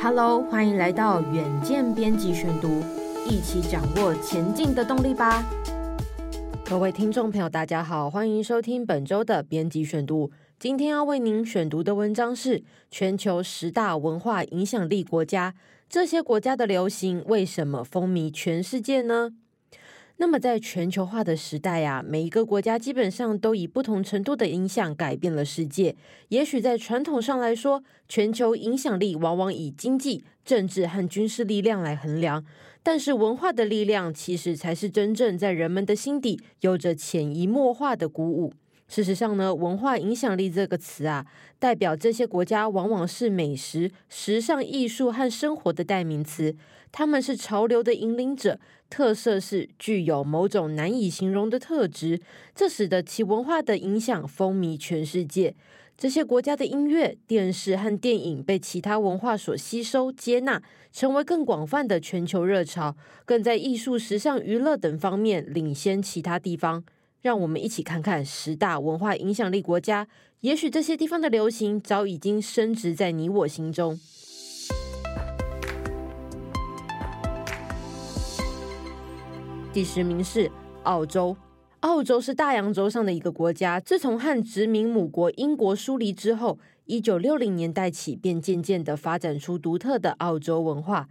Hello，欢迎来到远见编辑选读，一起掌握前进的动力吧。各位听众朋友，大家好，欢迎收听本周的编辑选读。今天要为您选读的文章是《全球十大文化影响力国家》，这些国家的流行为什么风靡全世界呢？那么，在全球化的时代啊，每一个国家基本上都以不同程度的影响改变了世界。也许在传统上来说，全球影响力往往以经济、政治和军事力量来衡量，但是文化的力量其实才是真正在人们的心底有着潜移默化的鼓舞。事实上呢，文化影响力这个词啊，代表这些国家往往是美食、时尚、艺术和生活的代名词。他们是潮流的引领者，特色是具有某种难以形容的特质，这使得其文化的影响风靡全世界。这些国家的音乐、电视和电影被其他文化所吸收、接纳，成为更广泛的全球热潮，更在艺术、时尚、娱乐等方面领先其他地方。让我们一起看看十大文化影响力国家，也许这些地方的流行早已经深植在你我心中。第十名是澳洲，澳洲是大洋洲上的一个国家。自从和殖民母国英国疏离之后，一九六零年代起便渐渐的发展出独特的澳洲文化。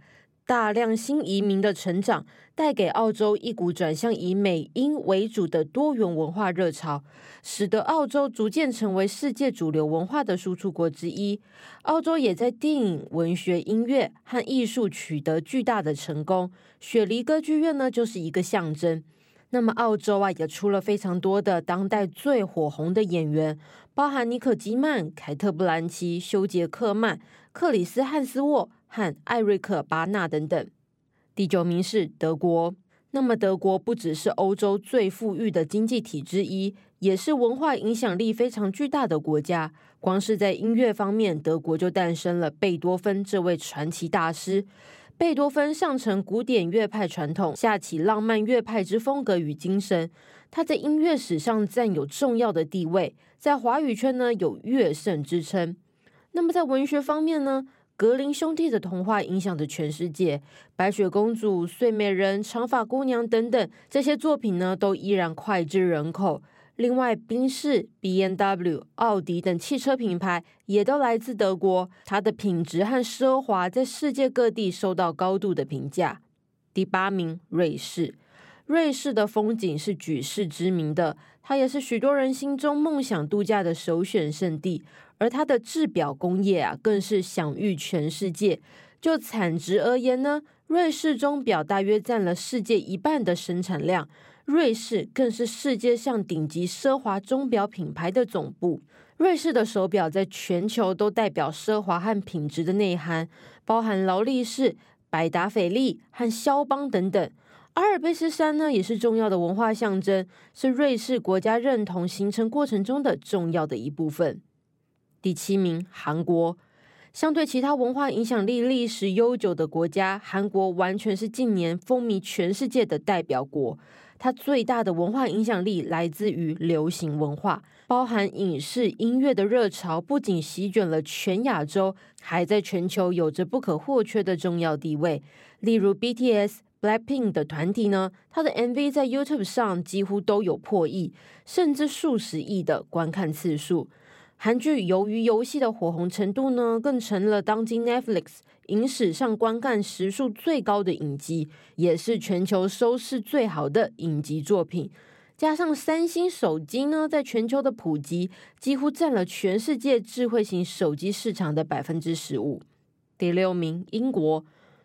大量新移民的成长，带给澳洲一股转向以美英为主的多元文化热潮，使得澳洲逐渐成为世界主流文化的输出国之一。澳洲也在电影、文学、音乐和艺术取得巨大的成功，雪梨歌剧院呢就是一个象征。那么，澳洲啊也出了非常多的当代最火红的演员，包含尼可基曼、凯特·布兰奇、休杰克曼、克里斯·汉斯沃。和艾瑞克·巴纳等等。第九名是德国。那么，德国不只是欧洲最富裕的经济体之一，也是文化影响力非常巨大的国家。光是在音乐方面，德国就诞生了贝多芬这位传奇大师。贝多芬上承古典乐派传统，下启浪漫乐派之风格与精神。他在音乐史上占有重要的地位，在华语圈呢有乐圣之称。那么，在文学方面呢？格林兄弟的童话影响着全世界，白雪公主、睡美人、长发姑娘等等这些作品呢，都依然脍炙人口。另外，宾士、BMW、奥迪等汽车品牌也都来自德国，它的品质和奢华在世界各地受到高度的评价。第八名，瑞士。瑞士的风景是举世知名的，它也是许多人心中梦想度假的首选胜地。而它的制表工业啊，更是享誉全世界。就产值而言呢，瑞士钟表大约占了世界一半的生产量。瑞士更是世界上顶级奢华钟表品牌的总部。瑞士的手表在全球都代表奢华和品质的内涵，包含劳力士、百达翡丽和萧邦等等。阿尔卑斯山呢，也是重要的文化象征，是瑞士国家认同形成过程中的重要的一部分。第七名，韩国。相对其他文化影响力历史悠久的国家，韩国完全是近年风靡全世界的代表国。它最大的文化影响力来自于流行文化，包含影视、音乐的热潮，不仅席卷了全亚洲，还在全球有着不可或缺的重要地位。例如 BTS、Blackpink 的团体呢，它的 MV 在 YouTube 上几乎都有破亿，甚至数十亿的观看次数。韩剧《鱿鱼游戏》的火红程度呢，更成了当今 Netflix 影史上观看时数最高的影集，也是全球收视最好的影集作品。加上三星手机呢，在全球的普及，几乎占了全世界智慧型手机市场的百分之十五。第六名，英国。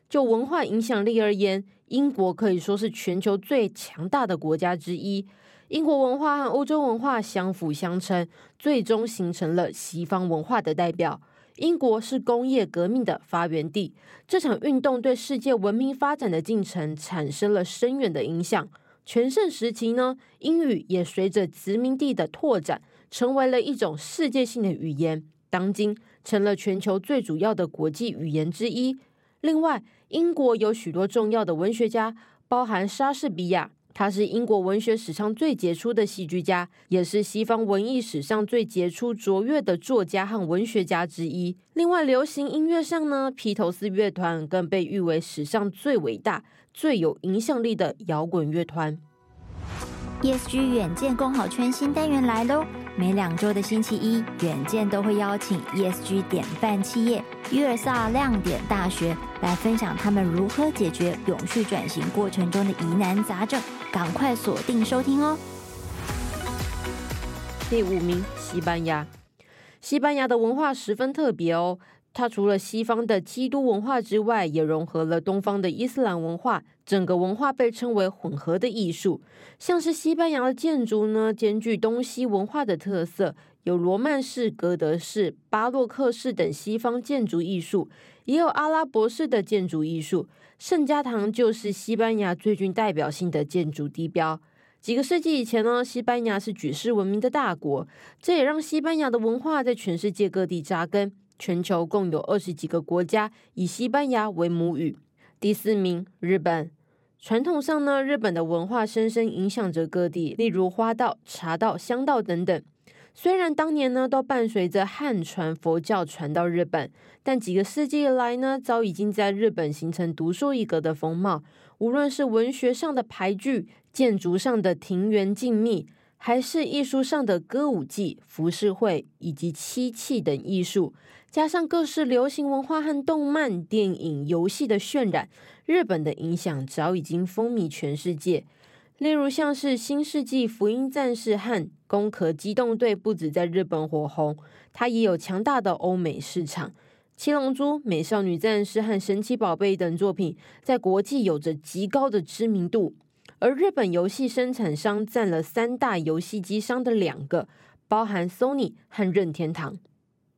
就文化影响力而言，英国可以说是全球最强大的国家之一。英国文化和欧洲文化相辅相成，最终形成了西方文化的代表。英国是工业革命的发源地，这场运动对世界文明发展的进程产生了深远的影响。全盛时期呢，英语也随着殖民地的拓展，成为了一种世界性的语言，当今成了全球最主要的国际语言之一。另外，英国有许多重要的文学家，包含莎士比亚。他是英国文学史上最杰出的戏剧家，也是西方文艺史上最杰出卓越的作家和文学家之一。另外，流行音乐上呢，披头士乐团更被誉为史上最伟大、最有影响力的摇滚乐团。ESG 远见共好圈新单元来喽！每两周的星期一，远见都会邀请 ESG 典范企业约尔萨亮点大学来分享他们如何解决永续转型过程中的疑难杂症，赶快锁定收听哦！第五名，西班牙。西班牙的文化十分特别哦。它除了西方的基督文化之外，也融合了东方的伊斯兰文化，整个文化被称为混合的艺术。像是西班牙的建筑呢，兼具东西文化的特色，有罗曼式、哥德式、巴洛克式等西方建筑艺术，也有阿拉伯式的建筑艺术。圣家堂就是西班牙最具代表性的建筑地标。几个世纪以前呢，西班牙是举世闻名的大国，这也让西班牙的文化在全世界各地扎根。全球共有二十几个国家以西班牙为母语。第四名，日本。传统上呢，日本的文化深深影响着各地，例如花道、茶道、香道等等。虽然当年呢，都伴随着汉传佛教传到日本，但几个世纪以来呢，早已经在日本形成独树一格的风貌。无论是文学上的俳句，建筑上的庭园静谧，还是艺术上的歌舞伎、浮世绘以及漆器等艺术。加上各式流行文化和动漫、电影、游戏的渲染，日本的影响早已经风靡全世界。例如，像是《新世纪福音战士》和《攻壳机动队》，不止在日本火红，它也有强大的欧美市场。《七龙珠》《美少女战士》和《神奇宝贝》等作品在国际有着极高的知名度。而日本游戏生产商占了三大游戏机商的两个，包含 Sony 和任天堂。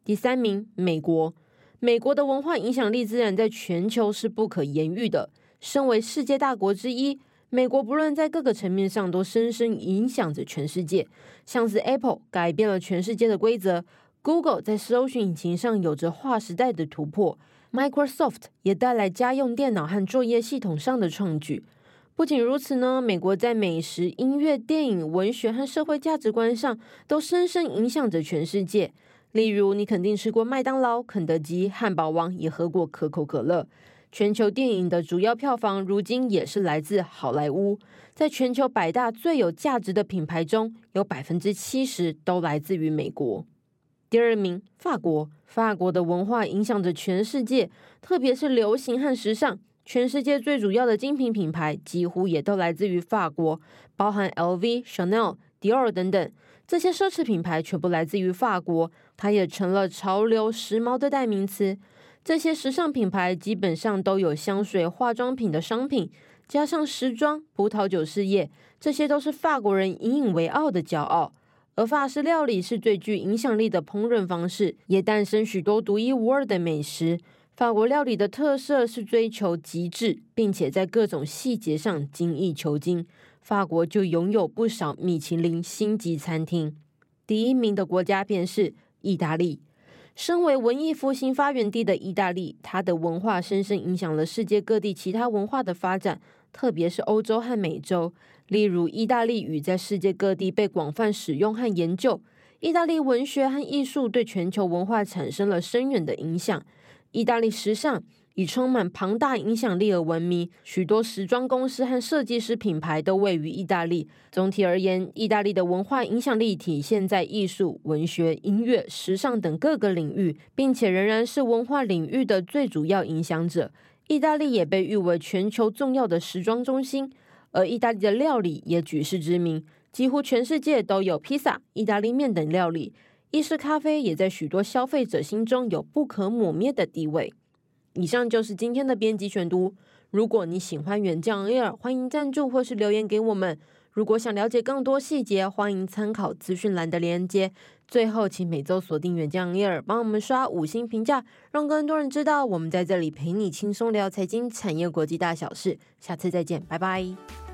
第三名，美国。美国的文化影响力自然在全球是不可言喻的。身为世界大国之一，美国不论在各个层面上都深深影响着全世界。像是 Apple 改变了全世界的规则，Google 在搜寻引擎上有着划时代的突破，Microsoft 也带来家用电脑和作业系统上的创举。不仅如此呢，美国在美食、音乐、电影、文学和社会价值观上都深深影响着全世界。例如，你肯定吃过麦当劳、肯德基、汉堡王，也喝过可口可乐。全球电影的主要票房，如今也是来自好莱坞。在全球百大最有价值的品牌中，有百分之七十都来自于美国。第二名，法国。法国的文化影响着全世界，特别是流行和时尚。全世界最主要的精品品牌，几乎也都来自于法国，包含 LV、Chanel、Dior 等等。这些奢侈品牌全部来自于法国，它也成了潮流时髦的代名词。这些时尚品牌基本上都有香水、化妆品的商品，加上时装、葡萄酒事业，这些都是法国人引以为傲的骄傲。而法式料理是最具影响力的烹饪方式，也诞生许多独一无二的美食。法国料理的特色是追求极致，并且在各种细节上精益求精。法国就拥有不少米其林星级餐厅，第一名的国家便是意大利。身为文艺复兴发源地的意大利，它的文化深深影响了世界各地其他文化的发展，特别是欧洲和美洲。例如，意大利语在世界各地被广泛使用和研究。意大利文学和艺术对全球文化产生了深远的影响。意大利时尚。以充满庞大影响力而闻名，许多时装公司和设计师品牌都位于意大利。总体而言，意大利的文化影响力体现在艺术、文学、音乐、时尚等各个领域，并且仍然是文化领域的最主要影响者。意大利也被誉为全球重要的时装中心，而意大利的料理也举世知名，几乎全世界都有披萨、意大利面等料理。意式咖啡也在许多消费者心中有不可磨灭的地位。以上就是今天的编辑选读。如果你喜欢远见 on air，欢迎赞助或是留言给我们。如果想了解更多细节，欢迎参考资讯栏的连接。最后，请每周锁定远见 on air，帮我们刷五星评价，让更多人知道我们在这里陪你轻松聊财经、产业、国际大小事。下次再见，拜拜。